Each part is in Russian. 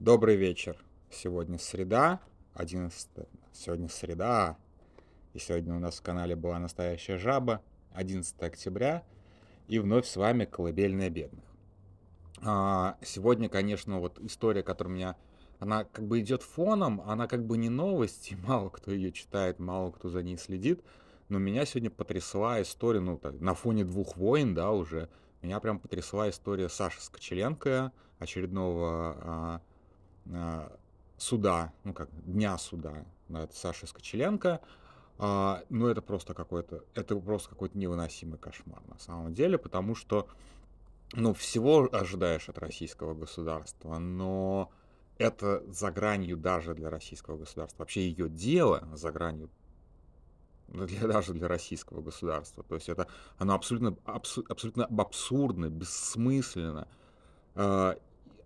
Добрый вечер. Сегодня среда, 11... Сегодня среда, и сегодня у нас в канале была настоящая жаба, 11 октября, и вновь с вами «Колыбельная бедных». А, сегодня, конечно, вот история, которая меня... Она как бы идет фоном, она как бы не новость, и мало кто ее читает, мало кто за ней следит, но меня сегодня потрясла история, ну, так, на фоне двух войн, да, уже, меня прям потрясла история Саши Скочеленко, очередного а, суда, ну как, дня суда над Сашей Скочеленко, а, ну это просто какой-то, это просто какой-то невыносимый кошмар на самом деле, потому что, ну, всего ожидаешь от российского государства, но это за гранью даже для российского государства. Вообще ее дело за гранью для, даже для российского государства. То есть это оно абсолютно, абсу, абсолютно абсурдно, бессмысленно.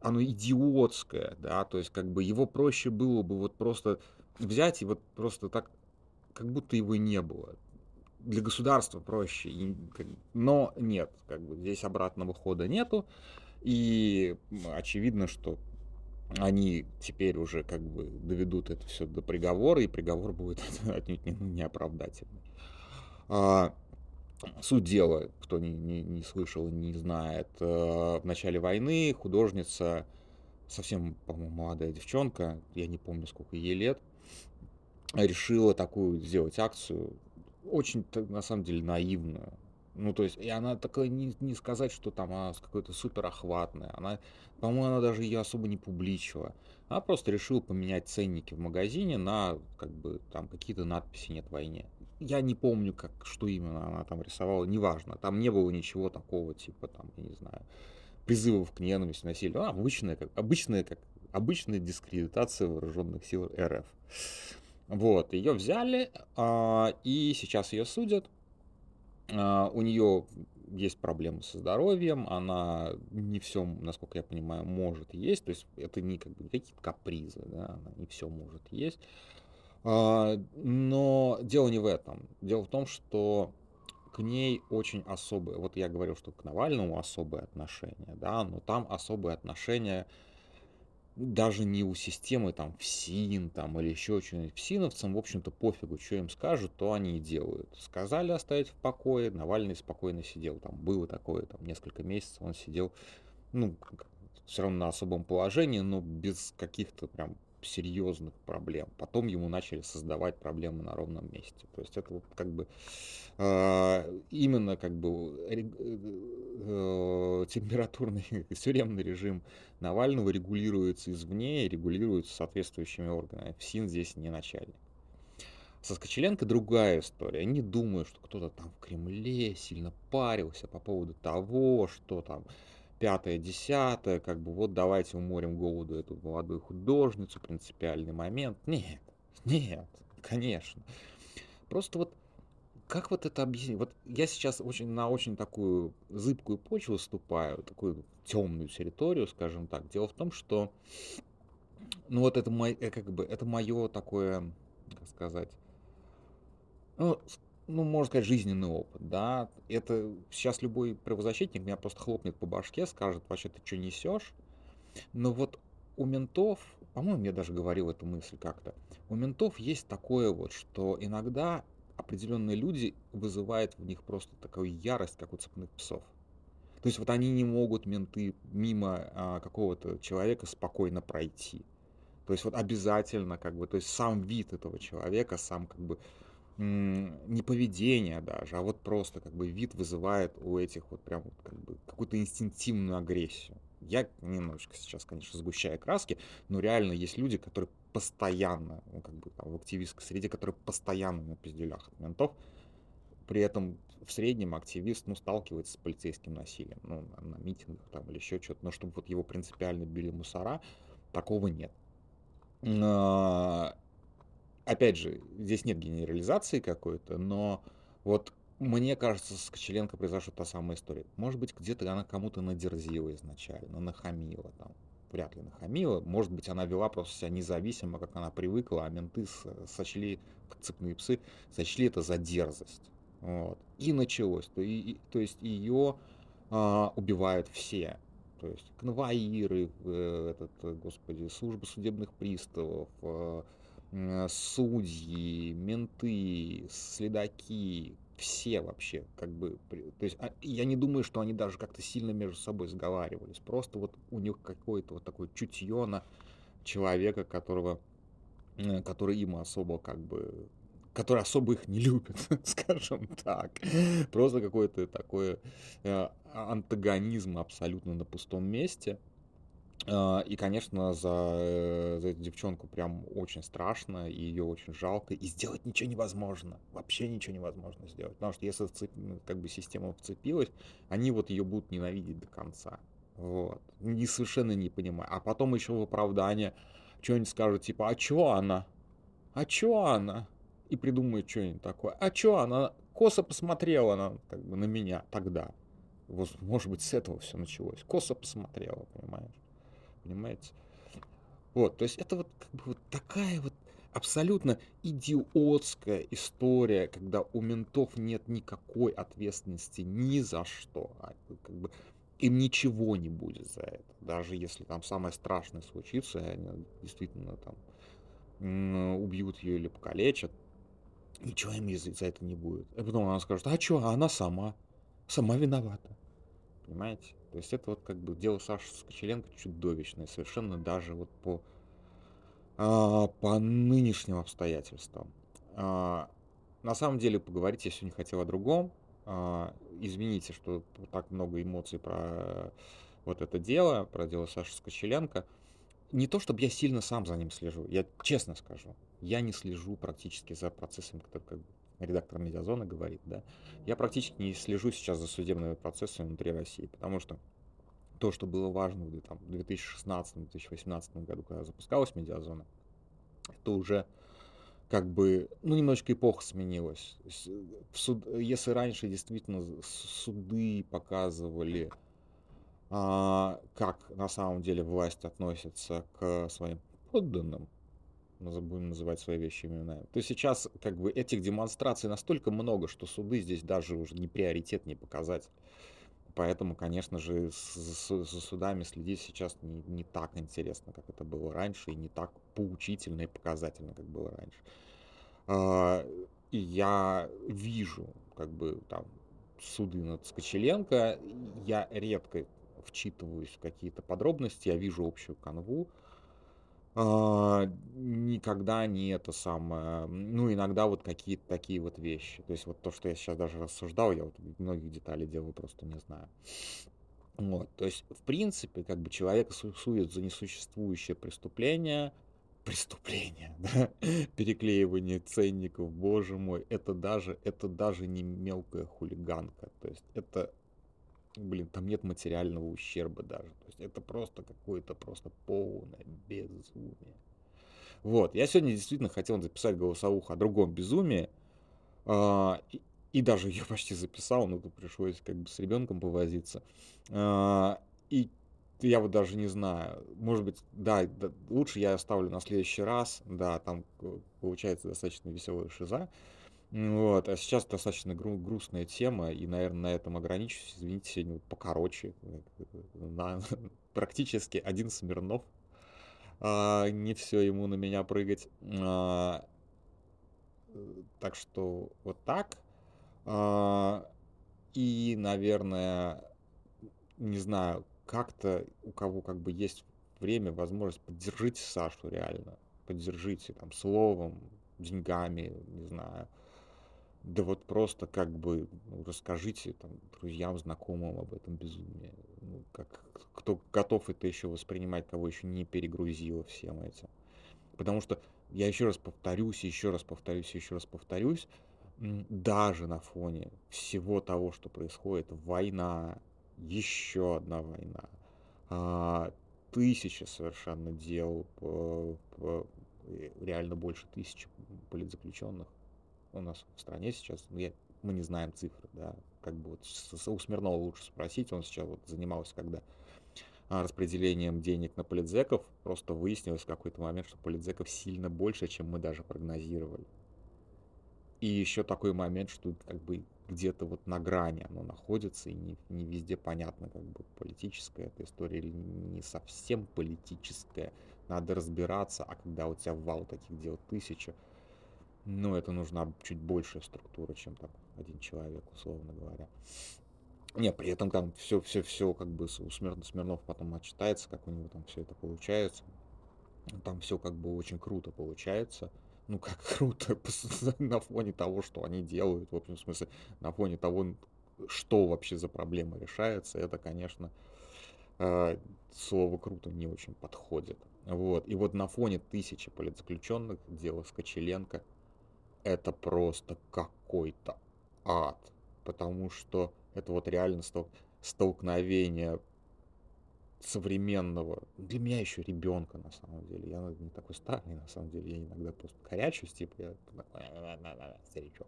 Оно идиотское, да, то есть как бы его проще было бы вот просто взять и вот просто так, как будто его не было. Для государства проще, но нет, как бы здесь обратного хода нету, и очевидно, что они теперь уже как бы доведут это все до приговора, и приговор будет отнюдь не, не оправдательный. А, суть дела, кто не, не, не слышал, не знает, э, в начале войны художница, совсем, по-моему, молодая девчонка, я не помню, сколько ей лет, решила такую сделать акцию, очень, на самом деле, наивную. Ну, то есть, и она такая, не, не сказать, что там она какой-то супер охватная. Она, по-моему, она даже ее особо не публичила. Она просто решила поменять ценники в магазине на, как бы, там какие-то надписи «Нет войне». Я не помню, как, что именно она там рисовала, неважно. Там не было ничего такого, типа, там, я не знаю, призывов к ненависти, насилию. А, обычная, как, обычная, как, обычная дискредитация вооруженных сил РФ. Вот, ее взяли, а, и сейчас ее судят а, у нее есть проблемы со здоровьем, она не все, насколько я понимаю, может есть, то есть это не как бы какие-то капризы, да, она не все может есть. А, но дело не в этом. Дело в том, что к ней очень особое, вот я говорил, что к Навальному особое отношение, да, но там особое отношение даже не у системы там ФСИН там или еще что-нибудь. ФСИНовцам, в общем-то, пофигу, что им скажут, то они и делают. Сказали оставить в покое, Навальный спокойно сидел. Там было такое, там несколько месяцев он сидел, ну, все равно на особом положении, но без каких-то прям серьезных проблем. Потом ему начали создавать проблемы на ровном месте. То есть это вот как бы э, именно как бы э, э, температурный тюремный режим Навального регулируется извне и регулируется соответствующими органами. ФСИН здесь не начальник. Со Скочеленко другая история. Не думаю, что кто-то там в Кремле сильно парился по поводу того, что там пятое, десятое, как бы вот давайте уморим голоду эту молодую художницу, принципиальный момент. Нет, нет, конечно. Просто вот как вот это объяснить? Вот я сейчас очень на очень такую зыбкую почву ступаю, такую темную территорию, скажем так. Дело в том, что ну вот это мой, э, как бы это мое такое, как сказать, ну, ну, можно сказать, жизненный опыт, да. Это сейчас любой правозащитник меня просто хлопнет по башке, скажет, вообще ты что несешь? Но вот у ментов, по-моему, я даже говорил эту мысль как-то, у ментов есть такое вот, что иногда определенные люди вызывают в них просто такую ярость, как у цепных псов. То есть вот они не могут, менты, мимо а, какого-то человека спокойно пройти. То есть вот обязательно, как бы, то есть сам вид этого человека, сам как бы не поведение даже, а вот просто как бы вид вызывает у этих вот прям как бы какую-то инстинктивную агрессию. Я немножечко сейчас, конечно, сгущаю краски, но реально есть люди, которые постоянно, ну, как бы там, в активистской среде, которые постоянно на пизделях от ментов, при этом в среднем активист, ну, сталкивается с полицейским насилием, ну, на, на митингах там или еще что-то, но чтобы вот его принципиально били мусора, такого нет. Опять же, здесь нет генерализации какой-то, но вот мне кажется, с Кочеленко произошла та самая история. Может быть, где-то она кому-то надерзила изначально, нахамила там. Вряд ли нахамила. Может быть, она вела просто себя независимо, как она привыкла, а менты сочли, цепные псы, сочли это за дерзость. Вот. И началось. То, и, то есть ее а, убивают все. То есть конвоиры, э, этот, э, господи, служба судебных приставов, э, судьи, менты, следаки, все вообще, как бы, то есть а, я не думаю, что они даже как-то сильно между собой сговаривались, просто вот у них какое-то вот такое чутье на человека, которого, который им особо как бы который особо их не любит, скажем так. Просто какой-то такой э, антагонизм абсолютно на пустом месте. Э, и, конечно, за, э, за эту девчонку прям очень страшно, и ее очень жалко, и сделать ничего невозможно. Вообще ничего невозможно сделать. Потому что если вцеп... Ну, как бы система вцепилась, они вот ее будут ненавидеть до конца. Вот. И совершенно не понимаю. А потом еще в оправдание что-нибудь скажут, типа, а чё она? А чё она? и придумает что-нибудь такое. А что, она косо посмотрела на, как бы, на меня тогда. Вот, может быть, с этого все началось. Косо посмотрела, понимаешь? Понимаете? Вот, то есть это вот как бы вот такая вот абсолютно идиотская история, когда у ментов нет никакой ответственности ни за что. А, как бы, им ничего не будет за это. Даже если там самое страшное случится, они действительно там убьют ее или покалечат, ничего им за это не будет. И потом она скажет, а что, а она сама, сама виновата. Понимаете? То есть это вот как бы дело Саши Скочеленко чудовищное, совершенно даже вот по, а, по нынешним обстоятельствам. А, на самом деле поговорить я сегодня хотел о другом. А, извините, что так много эмоций про вот это дело, про дело Саши Скочеленко. Не то, чтобы я сильно сам за ним слежу, я честно скажу я не слежу практически за процессом, который как редактор Медиазона говорит, да, я практически не слежу сейчас за судебными процессами внутри России, потому что то, что было важно в, там, 2016-2018 году, когда запускалась Медиазона, это уже как бы, ну, немножечко эпоха сменилась. В суд, если раньше действительно суды показывали, а, как на самом деле власть относится к своим подданным, будем называть свои вещи именами, то сейчас как бы этих демонстраций настолько много, что суды здесь даже уже не приоритет, не показатель. Поэтому, конечно же, за судами следить сейчас не, не так интересно, как это было раньше, и не так поучительно и показательно, как было раньше. А, и я вижу, как бы, там, суды над Скочеленко, я редко вчитываюсь в какие-то подробности, я вижу общую канву, никогда не это самое, ну, иногда вот какие-то такие вот вещи. То есть вот то, что я сейчас даже рассуждал, я вот многих деталей дела просто не знаю. Вот, то есть, в принципе, как бы человек сует за несуществующее преступление, преступление, да, переклеивание ценников, боже мой, это даже, это даже не мелкая хулиганка, то есть это блин, там нет материального ущерба даже. То есть это просто какое-то просто полное безумие. Вот, я сегодня действительно хотел записать голосовуху о другом безумии, а, и, даже ее почти записал, но тут пришлось как бы с ребенком повозиться. А, и я вот даже не знаю, может быть, да, да, лучше я оставлю на следующий раз, да, там э, получается достаточно веселая шиза, вот, а сейчас достаточно гру- грустная тема, и, наверное, на этом ограничусь. Извините, сегодня покороче. На, практически один Смирнов. А, не все ему на меня прыгать. А, так что вот так. А, и, наверное, не знаю, как-то у кого как бы есть время, возможность, поддержите Сашу реально. Поддержите там словом, деньгами, не знаю да вот просто как бы ну, расскажите там, друзьям, знакомым об этом безумии. Ну, как, кто готов это еще воспринимать, кого еще не перегрузило всем этим. Потому что я еще раз повторюсь, еще раз повторюсь, еще раз повторюсь, даже на фоне всего того, что происходит, война, еще одна война, а, тысячи совершенно дел, реально больше тысячи политзаключенных, у нас в стране сейчас, ну, я, мы не знаем цифры, да, как бы вот у Смирнова лучше спросить, он сейчас вот занимался, когда а, распределением денег на политзеков, просто выяснилось в какой-то момент, что политзеков сильно больше, чем мы даже прогнозировали. И еще такой момент, что как бы где-то вот на грани оно находится, и не, не везде понятно, как бы политическая эта история или не совсем политическая. Надо разбираться, а когда у тебя вал таких дел тысяча, ну, это нужна чуть большая структура, чем там один человек, условно говоря. Не, при этом там все, все, все, как бы у Смирнов потом отчитается, как у него там все это получается. Там все как бы очень круто получается ну как круто на фоне того, что они делают, в общем смысле, на фоне того, что вообще за проблема решается, это, конечно, э, слово круто не очень подходит. Вот. И вот на фоне тысячи политзаключенных дело Скочеленко это просто какой-то ад. Потому что это вот реально столкновение современного, для меня еще ребенка на самом деле, я не такой старый на самом деле, я иногда просто корячусь, типа старичок.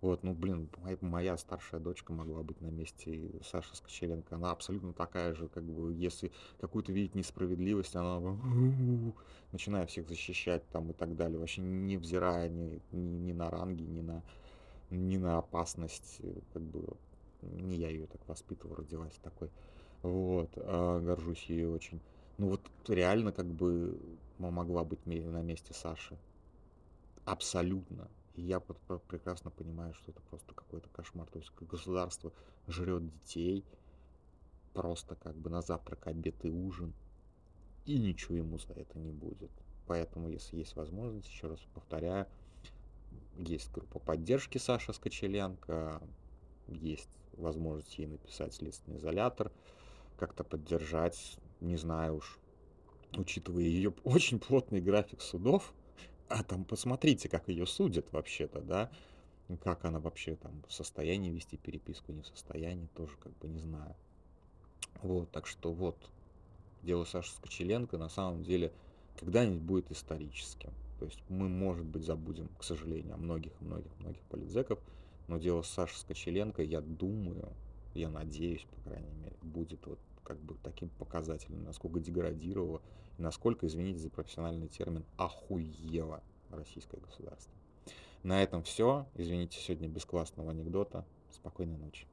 Вот, ну блин, моя, старшая дочка могла быть на месте Саши Скочеленко, она абсолютно такая же, как бы, если какую-то видеть несправедливость, она начинает всех защищать там и так далее, вообще не взирая ни, ни, ни на ранги, ни на, ни на опасность, как бы, не я ее так воспитывал, родилась такой. Вот, а, горжусь ей очень. Ну вот реально как бы могла быть на месте Саши. Абсолютно. И я прекрасно понимаю, что это просто какой-то кошмар. То есть государство жрет детей просто как бы на завтрак, обед и ужин. И ничего ему за это не будет. Поэтому, если есть возможность, еще раз повторяю, есть группа поддержки Саши Скочеленко, есть возможность ей написать следственный изолятор – как-то поддержать, не знаю уж, учитывая ее очень плотный график судов, а там посмотрите, как ее судят вообще-то, да, как она вообще там в состоянии вести переписку, не в состоянии, тоже как бы не знаю. Вот, так что вот, дело Саши Скочеленко на самом деле когда-нибудь будет историческим. То есть мы, может быть, забудем, к сожалению, о многих-многих-многих политзеков, но дело Саши Скочеленко, я думаю, я надеюсь, по крайней мере, будет вот как бы таким показателем, насколько деградировало насколько, извините за профессиональный термин, охуело российское государство. На этом все. Извините, сегодня без классного анекдота. Спокойной ночи.